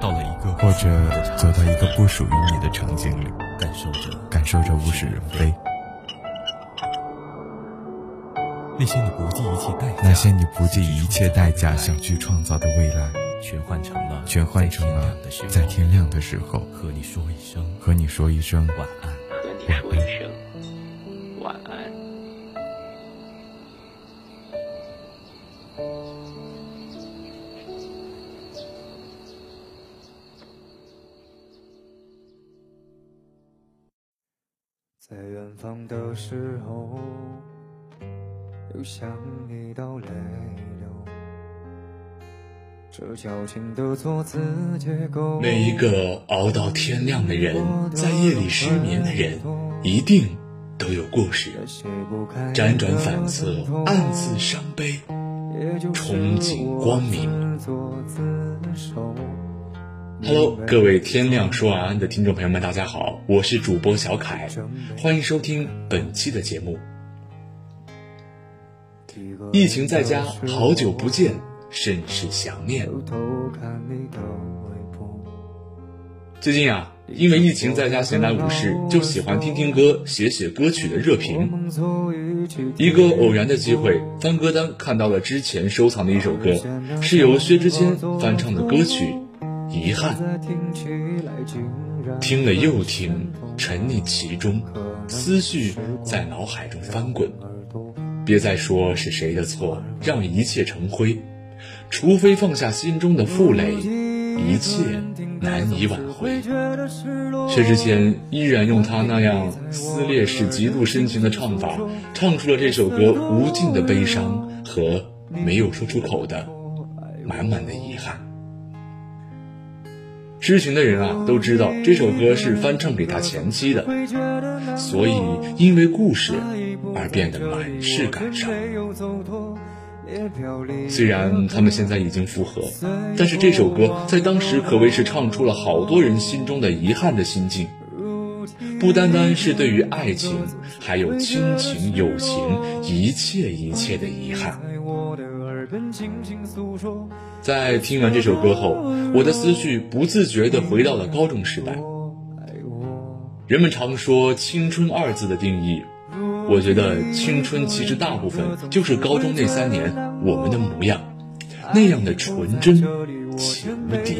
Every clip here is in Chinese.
到了一个或者走到一个不属于你的场景里，感受着感受着物是人非。那些你不计一切代价，那些你不计一切代价想去创造的未来，全换成了全换成了在天亮的时候和你说一声和你说一声晚安。和你说一声远方的时候，又想你到泪流。这矫情的措辞结构，每一个熬到天亮的人，在夜里失眠的人，一定都有故事，辗转反侧，暗自伤悲，憧憬光明。Hello，各位天亮说晚安的听众朋友们，大家好，我是主播小凯，欢迎收听本期的节目。疫情在家，好久不见，甚是想念。最近啊，因为疫情在家闲来无事，就喜欢听听歌、写写歌曲的热评。一个偶然的机会，翻歌单看到了之前收藏的一首歌，是由薛之谦翻唱的歌曲。遗憾，听了又听，沉溺其中，思绪在脑海中翻滚。别再说是谁的错，让一切成灰。除非放下心中的负累，一切难以挽回。薛之谦依然用他那样撕裂式、极度深情的唱法，唱出了这首歌无尽的悲伤和没有说出口的满满的遗憾。知情的人啊，都知道这首歌是翻唱给他前妻的，所以因为故事而变得满是感伤。虽然他们现在已经复合，但是这首歌在当时可谓是唱出了好多人心中的遗憾的心境。不单单是对于爱情，还有亲情、友情，一切一切的遗憾。在听完这首歌后，我的思绪不自觉地回到了高中时代。人们常说“青春”二字的定义，我觉得青春其实大部分就是高中那三年我们的模样，那样的纯真且无敌，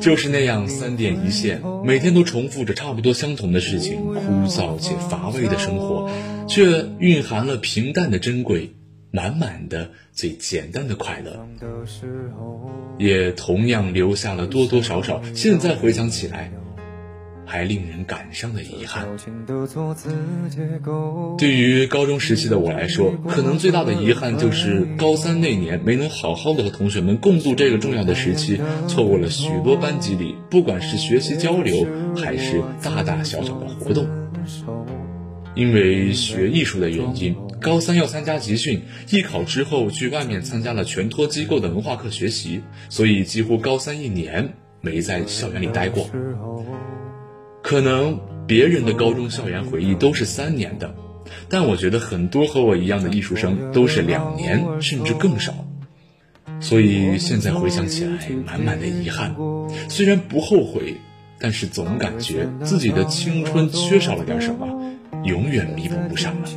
就是那样三点一线，每天都重复着差不多相同的事情，枯燥且乏味的生活，却蕴含了平淡的珍贵。满满的最简单的快乐，也同样留下了多多少少现在回想起来还令人感伤的遗憾。对于高中时期的我来说，可能最大的遗憾就是高三那年没能好好的和同学们共度这个重要的时期，错过了许多班级里不管是学习交流还是大大小小的活动。因为学艺术的原因，高三要参加集训，艺考之后去外面参加了全托机构的文化课学习，所以几乎高三一年没在校园里待过。可能别人的高中校园回忆都是三年的，但我觉得很多和我一样的艺术生都是两年甚至更少。所以现在回想起来，满满的遗憾。虽然不后悔，但是总感觉自己的青春缺少了点什么。永远弥补不上了。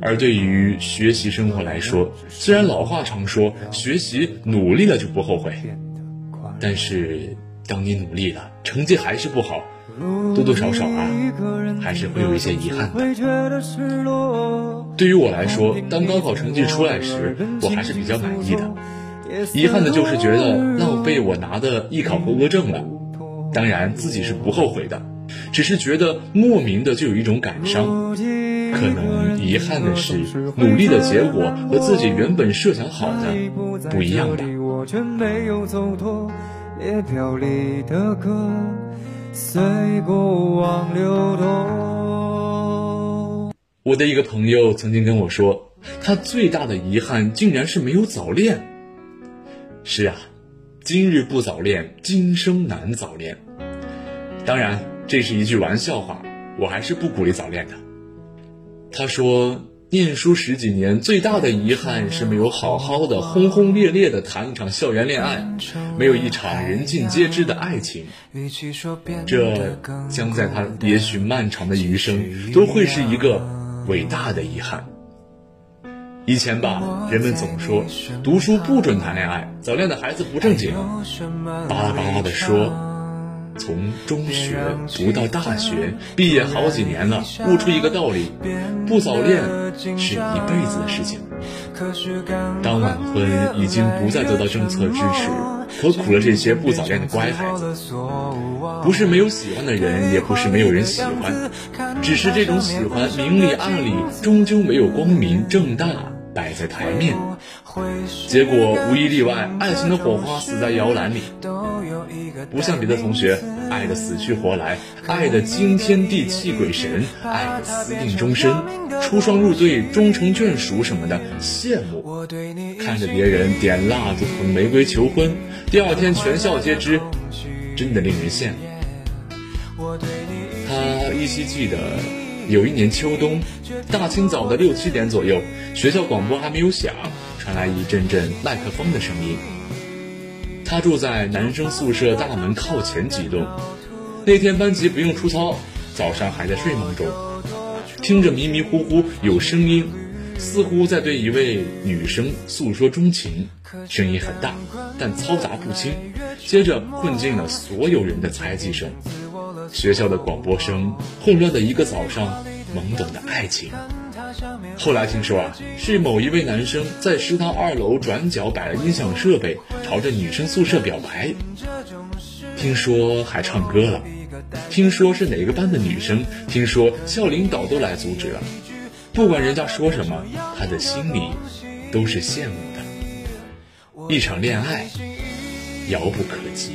而对于学习生活来说，虽然老话常说学习努力了就不后悔，但是当你努力了，成绩还是不好，多多少少啊，还是会有一些遗憾的。对于我来说，当高考成绩出来时，我还是比较满意的。遗憾的就是觉得浪费我拿的艺考合格证了，当然自己是不后悔的。只是觉得莫名的就有一种感伤，可能遗憾的是努力的结果和自己原本设想好的不一样吧。列表里的歌，随过往流动。我的一个朋友曾经跟我说，他最大的遗憾竟然是没有早恋。是啊，今日不早恋，今生难早恋。当然，这是一句玩笑话，我还是不鼓励早恋的。他说。念书十几年，最大的遗憾是没有好好的、轰轰烈烈的谈一场校园恋爱，没有一场人尽皆知的爱情。这将在他也许漫长的余生，都会是一个伟大的遗憾。以前吧，人们总说读书不准谈恋爱，早恋的孩子不正经，巴拉巴拉的说。从中学读到大学，毕业好几年了，悟出一个道理：不早恋是一辈子的事情。当晚婚已经不再得到政策支持，何苦了这些不早恋的乖孩子。不是没有喜欢的人，也不是没有人喜欢，只是这种喜欢明里暗里，终究没有光明正大摆在台面。结果无一例外，爱情的火花死在摇篮里。不像别的同学，爱的死去活来，爱的惊天地泣鬼神，爱的私定终身，出双入对，终成眷属什么的，羡慕。看着别人点蜡烛捧玫瑰求婚，第二天全校皆知，真的令人羡慕。他依稀记得，有一年秋冬，大清早的六七点左右，学校广播还没有响，传来一阵阵麦克风的声音。他住在男生宿舍大门靠前几栋。那天班级不用出操，早上还在睡梦中，听着迷迷糊糊有声音，似乎在对一位女生诉说衷情，声音很大，但嘈杂不清。接着混进了所有人的猜忌声，学校的广播声，混乱的一个早上，懵懂的爱情。后来听说啊，是某一位男生在食堂二楼转角摆了音响设备，朝着女生宿舍表白。听说还唱歌了，听说是哪个班的女生，听说校领导都来阻止了。不管人家说什么，他的心里都是羡慕的。一场恋爱，遥不可及。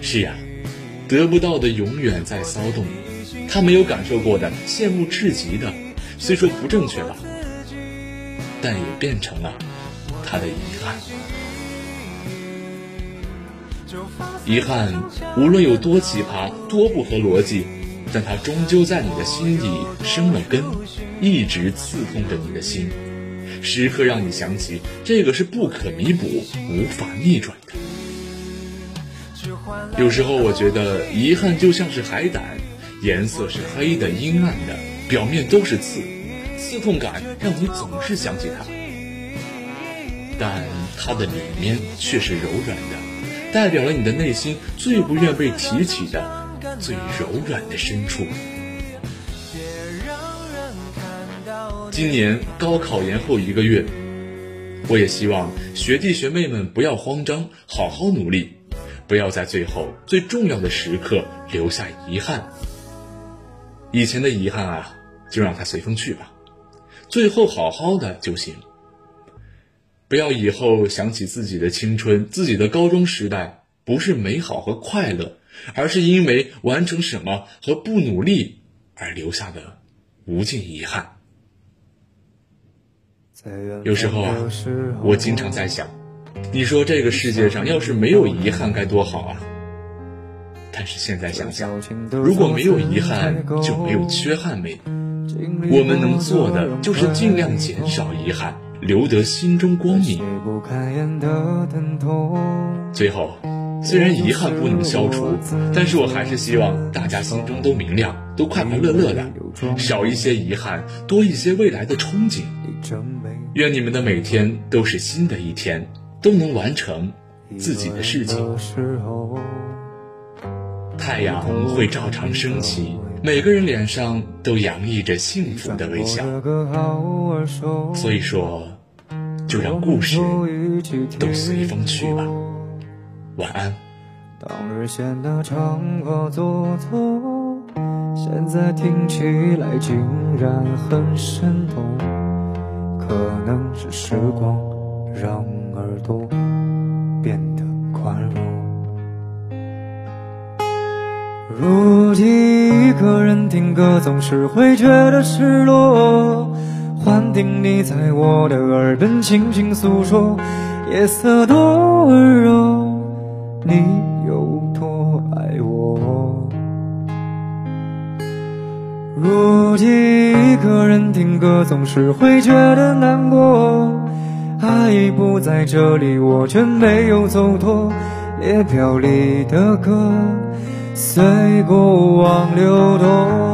是呀，得不到的永远在骚动。他没有感受过的，羡慕至极的，虽说不正确吧，但也变成了他的遗憾。遗憾无论有多奇葩、多不合逻辑，但它终究在你的心底生了根，一直刺痛着你的心，时刻让你想起这个是不可弥补、无法逆转的。有时候我觉得，遗憾就像是海胆。颜色是黑的、阴暗的，表面都是刺，刺痛感让你总是想起它，但它的里面却是柔软的，代表了你的内心最不愿被提起的、最柔软的深处。今年高考延后一个月，我也希望学弟学妹们不要慌张，好好努力，不要在最后最重要的时刻留下遗憾。以前的遗憾啊，就让它随风去吧，最后好好的就行。不要以后想起自己的青春、自己的高中时代，不是美好和快乐，而是因为完成什么和不努力而留下的无尽遗憾。有时候啊，我经常在想，你说这个世界上要是没有遗憾该多好啊！但是现在想想，如果没有遗憾，就没有缺憾美。我们能做的就是尽量减少遗憾，留得心中光明。最后，虽然遗憾不能消除，但是我还是希望大家心中都明亮，都快快乐乐的，少一些遗憾，多一些未来的憧憬。愿你们的每天都是新的一天，都能完成自己的事情。太阳会照常升起，每个人脸上都洋溢着幸福的微笑。所以说，就让故事都随风去吧。晚安。当日显得唱歌做作，现在听起来竟然很生动。可能是时光让耳朵。变得宽容。如今一个人听歌，总是会觉得失落。幻听你在我的耳边轻轻诉说，夜色多温柔，你有多爱我。如今一个人听歌，总是会觉得难过。爱已不在这里，我却没有走脱。列表里的歌，随过往流动。